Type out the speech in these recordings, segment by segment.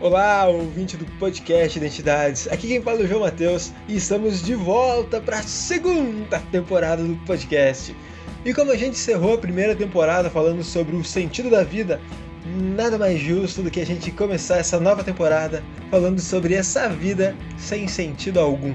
Olá, ouvinte do podcast Identidades. Aqui quem fala é o João Matheus e estamos de volta para a segunda temporada do podcast. E como a gente encerrou a primeira temporada falando sobre o sentido da vida, nada mais justo do que a gente começar essa nova temporada falando sobre essa vida sem sentido algum.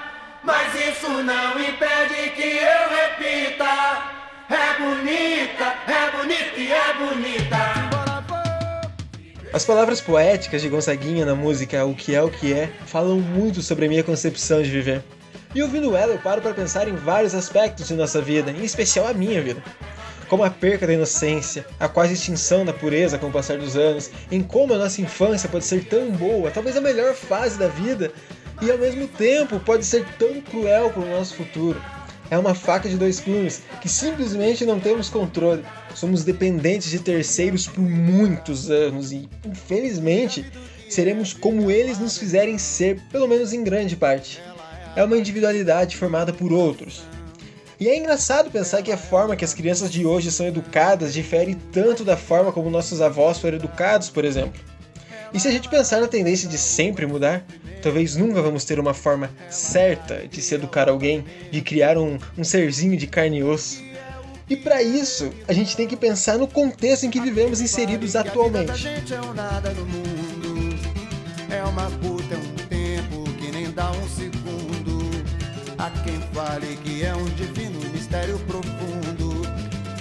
Mas isso não impede que eu repita. É bonita, é bonita e é bonita. As palavras poéticas de Gonzaguinha na música O Que É O Que É falam muito sobre a minha concepção de viver. E ouvindo ela, eu paro para pensar em vários aspectos de nossa vida, em especial a minha vida. Como a perca da inocência, a quase extinção da pureza com o passar dos anos, em como a nossa infância pode ser tão boa, talvez a melhor fase da vida, e ao mesmo tempo pode ser tão cruel para o nosso futuro. É uma faca de dois gumes que simplesmente não temos controle. Somos dependentes de terceiros por muitos anos e, infelizmente, seremos como eles nos fizerem ser, pelo menos em grande parte. É uma individualidade formada por outros. E é engraçado pensar que a forma que as crianças de hoje são educadas difere tanto da forma como nossos avós foram educados, por exemplo. E se a gente pensar na tendência de sempre mudar, Talvez nunca vamos ter uma forma certa de se educar alguém, de criar um, um serzinho de carne e osso. E para isso, a gente tem que pensar no contexto em que vivemos inseridos atualmente. É uma puta, é um tempo que nem dá um segundo. Há quem fale que é um divino mistério profundo.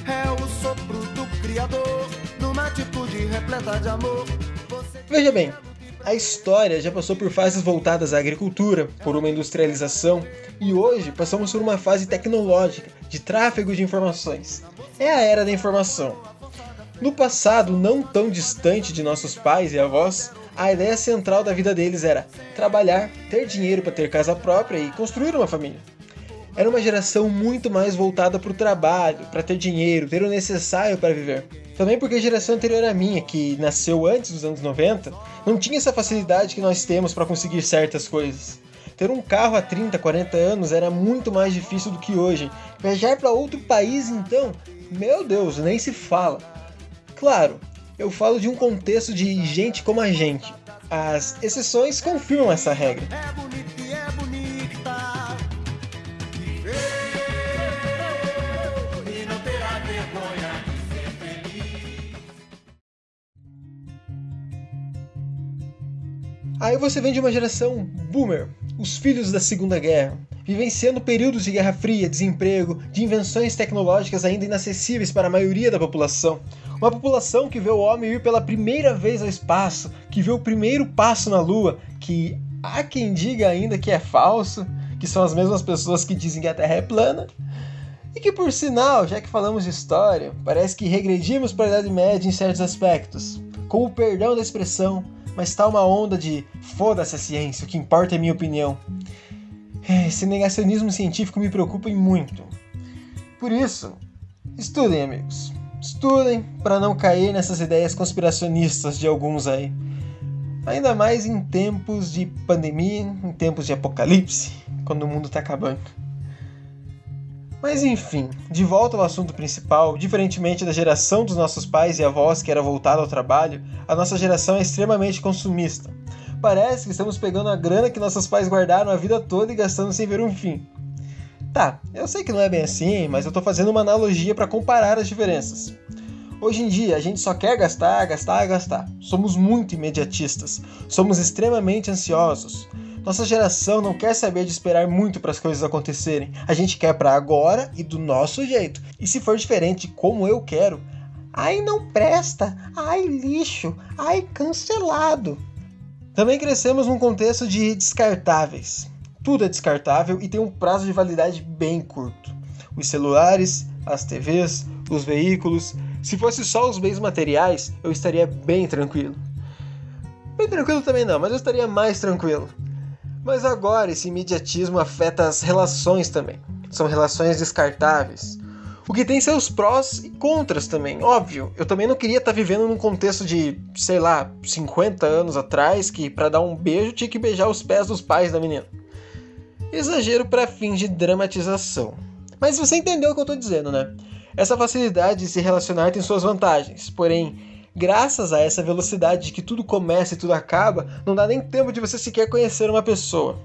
É o sopro do Criador, numa atitude repleta de amor. Veja bem, a história já passou por fases voltadas à agricultura, por uma industrialização, e hoje passamos por uma fase tecnológica, de tráfego de informações. É a era da informação. No passado, não tão distante de nossos pais e avós, a ideia central da vida deles era trabalhar, ter dinheiro para ter casa própria e construir uma família. Era uma geração muito mais voltada para o trabalho, para ter dinheiro, ter o necessário para viver. Também porque a geração anterior à minha, que nasceu antes dos anos 90, não tinha essa facilidade que nós temos para conseguir certas coisas. Ter um carro há 30, 40 anos era muito mais difícil do que hoje. Viajar para outro país, então, meu Deus, nem se fala. Claro, eu falo de um contexto de gente como a gente. As exceções confirmam essa regra. Aí você vem de uma geração boomer, os filhos da Segunda Guerra, vivenciando períodos de Guerra Fria, desemprego, de invenções tecnológicas ainda inacessíveis para a maioria da população. Uma população que vê o homem ir pela primeira vez ao espaço, que vê o primeiro passo na Lua, que há quem diga ainda que é falso, que são as mesmas pessoas que dizem que a Terra é plana. E que, por sinal, já que falamos de história, parece que regredimos para a Idade Média em certos aspectos, como o perdão da expressão, mas tá uma onda de foda-se a ciência, o que importa é minha opinião. É, esse negacionismo científico me preocupa muito. Por isso, estudem, amigos. Estudem para não cair nessas ideias conspiracionistas de alguns aí. Ainda mais em tempos de pandemia, em tempos de apocalipse, quando o mundo está acabando. Mas enfim, de volta ao assunto principal, diferentemente da geração dos nossos pais e avós que era voltada ao trabalho, a nossa geração é extremamente consumista. Parece que estamos pegando a grana que nossos pais guardaram a vida toda e gastando sem ver um fim. Tá, eu sei que não é bem assim, mas eu tô fazendo uma analogia para comparar as diferenças. Hoje em dia, a gente só quer gastar, gastar, gastar. Somos muito imediatistas. Somos extremamente ansiosos. Nossa geração não quer saber de esperar muito para as coisas acontecerem. A gente quer para agora e do nosso jeito. E se for diferente como eu quero, ai não presta, ai lixo, ai cancelado. Também crescemos num contexto de descartáveis. Tudo é descartável e tem um prazo de validade bem curto. os celulares, as TVs, os veículos. Se fosse só os bens materiais, eu estaria bem tranquilo. Bem tranquilo também não, mas eu estaria mais tranquilo. Mas agora esse imediatismo afeta as relações também. São relações descartáveis. O que tem seus prós e contras também, óbvio. Eu também não queria estar vivendo num contexto de, sei lá, 50 anos atrás, que para dar um beijo tinha que beijar os pés dos pais da menina. Exagero para fins de dramatização. Mas você entendeu o que eu tô dizendo, né? Essa facilidade de se relacionar tem suas vantagens, porém, graças a essa velocidade de que tudo começa e tudo acaba, não dá nem tempo de você sequer conhecer uma pessoa.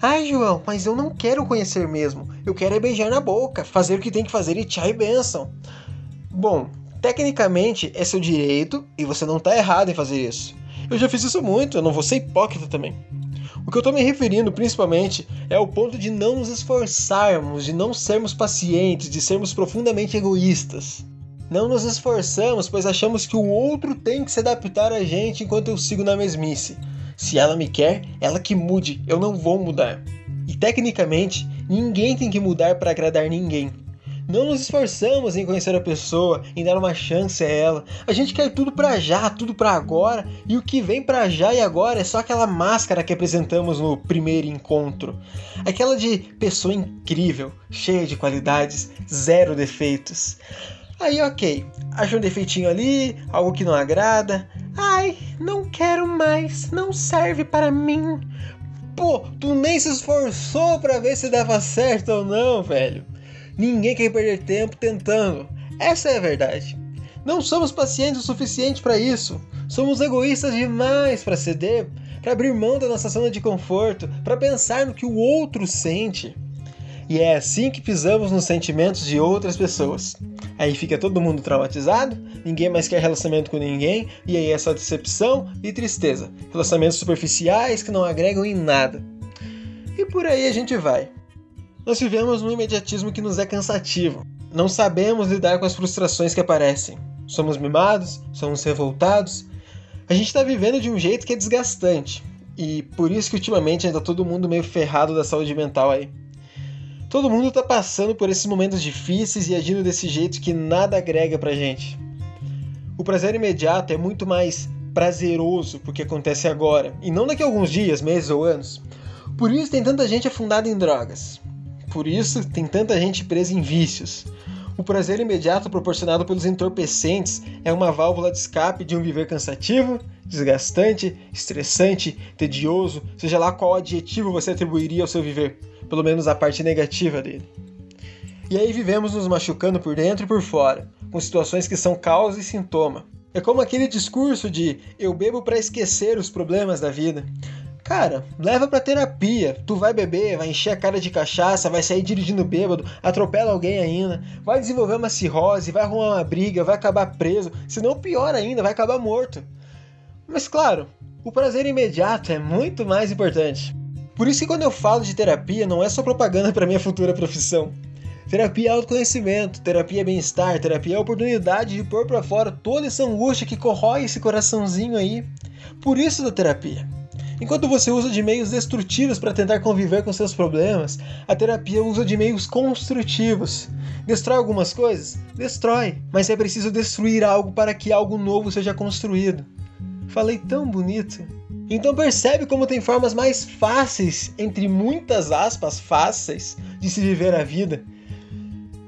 Ai, João, mas eu não quero conhecer mesmo. Eu quero é beijar na boca, fazer o que tem que fazer e tchau e benção. Bom, tecnicamente é seu direito e você não está errado em fazer isso. Eu já fiz isso muito, eu não vou ser hipócrita também. O que eu estou me referindo principalmente é o ponto de não nos esforçarmos, de não sermos pacientes, de sermos profundamente egoístas. Não nos esforçamos, pois achamos que o outro tem que se adaptar a gente enquanto eu sigo na mesmice. Se ela me quer, ela que mude, eu não vou mudar. E tecnicamente, ninguém tem que mudar para agradar ninguém. Não nos esforçamos em conhecer a pessoa, em dar uma chance a ela. A gente quer tudo para já, tudo para agora, e o que vem para já e agora é só aquela máscara que apresentamos no primeiro encontro. Aquela de pessoa incrível, cheia de qualidades, zero defeitos. Aí, ok, acha um defeitinho ali, algo que não agrada. Ai, não quero mais, não serve para mim. Pô, tu nem se esforçou para ver se dava certo ou não, velho. Ninguém quer perder tempo tentando. Essa é a verdade. Não somos pacientes o suficiente para isso. Somos egoístas demais para ceder, para abrir mão da nossa zona de conforto, para pensar no que o outro sente. E é assim que pisamos nos sentimentos de outras pessoas. Aí fica todo mundo traumatizado, ninguém mais quer relacionamento com ninguém, e aí é só decepção e tristeza. Relacionamentos superficiais que não agregam em nada. E por aí a gente vai. Nós vivemos num imediatismo que nos é cansativo. Não sabemos lidar com as frustrações que aparecem. Somos mimados, somos revoltados. A gente está vivendo de um jeito que é desgastante. E por isso que ultimamente ainda todo mundo meio ferrado da saúde mental aí. Todo mundo está passando por esses momentos difíceis e agindo desse jeito que nada agrega pra gente. O prazer imediato é muito mais prazeroso porque acontece agora, e não daqui a alguns dias, meses ou anos. Por isso tem tanta gente afundada em drogas. Por isso, tem tanta gente presa em vícios. O prazer imediato proporcionado pelos entorpecentes é uma válvula de escape de um viver cansativo, desgastante, estressante, tedioso, seja lá qual adjetivo você atribuiria ao seu viver, pelo menos a parte negativa dele. E aí vivemos nos machucando por dentro e por fora, com situações que são causa e sintoma. É como aquele discurso de eu bebo para esquecer os problemas da vida. Cara, leva pra terapia. Tu vai beber, vai encher a cara de cachaça, vai sair dirigindo bêbado, atropela alguém ainda, vai desenvolver uma cirrose, vai arrumar uma briga, vai acabar preso, se não pior ainda, vai acabar morto. Mas claro, o prazer imediato é muito mais importante. Por isso que quando eu falo de terapia, não é só propaganda para minha futura profissão. Terapia é autoconhecimento, terapia é bem-estar, terapia é a oportunidade de pôr para fora toda essa angústia que corrói esse coraçãozinho aí. Por isso da terapia. Enquanto você usa de meios destrutivos para tentar conviver com seus problemas, a terapia usa de meios construtivos. Destrói algumas coisas? Destrói, mas é preciso destruir algo para que algo novo seja construído. Falei tão bonito. Então percebe como tem formas mais fáceis, entre muitas aspas fáceis, de se viver a vida.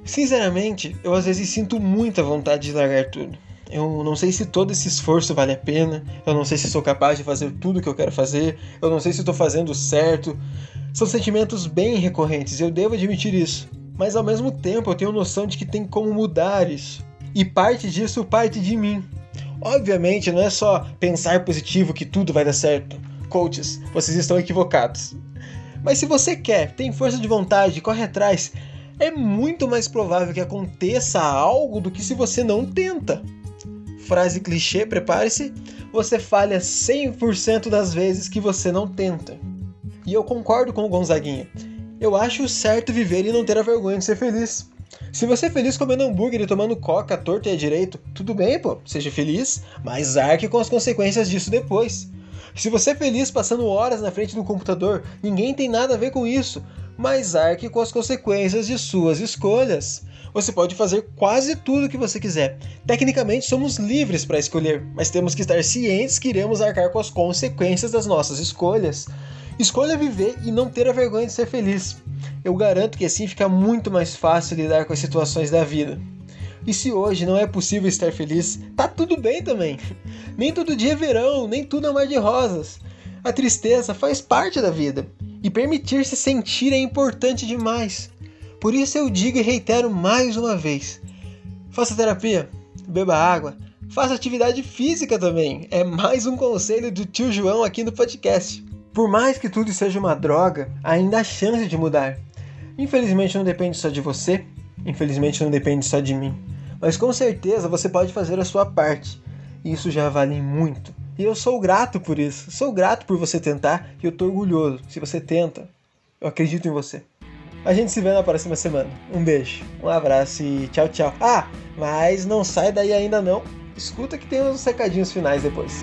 Sinceramente, eu às vezes sinto muita vontade de largar tudo. Eu não sei se todo esse esforço vale a pena. Eu não sei se sou capaz de fazer tudo o que eu quero fazer. Eu não sei se estou fazendo certo. São sentimentos bem recorrentes, eu devo admitir isso. Mas ao mesmo tempo eu tenho noção de que tem como mudar isso. E parte disso parte de mim. Obviamente não é só pensar positivo que tudo vai dar certo. Coaches, vocês estão equivocados. Mas se você quer, tem força de vontade, corre atrás, é muito mais provável que aconteça algo do que se você não tenta frase clichê, prepare-se, você falha 100% das vezes que você não tenta. E eu concordo com o Gonzaguinha. Eu acho certo viver e não ter a vergonha de ser feliz. Se você é feliz comendo hambúrguer e tomando coca torto e a direito, tudo bem, pô, seja feliz, mas arque com as consequências disso depois. Se você é feliz passando horas na frente do computador, ninguém tem nada a ver com isso. mas arque com as consequências de suas escolhas. Você pode fazer quase tudo o que você quiser. Tecnicamente, somos livres para escolher, mas temos que estar cientes que iremos arcar com as consequências das nossas escolhas. Escolha viver e não ter a vergonha de ser feliz. Eu garanto que assim fica muito mais fácil lidar com as situações da vida. E se hoje não é possível estar feliz, tá tudo bem também. Nem todo dia é verão, nem tudo é mar de rosas. A tristeza faz parte da vida e permitir-se sentir é importante demais. Por isso eu digo e reitero mais uma vez: faça terapia, beba água, faça atividade física também. É mais um conselho do tio João aqui no podcast. Por mais que tudo seja uma droga, ainda há chance de mudar. Infelizmente não depende só de você, infelizmente não depende só de mim. Mas com certeza você pode fazer a sua parte. E isso já vale muito. E eu sou grato por isso. Sou grato por você tentar e eu tô orgulhoso. Se você tenta, eu acredito em você. A gente se vê na próxima semana. Um beijo, um abraço e tchau, tchau. Ah, mas não sai daí ainda não. Escuta que tem uns recadinhos finais depois.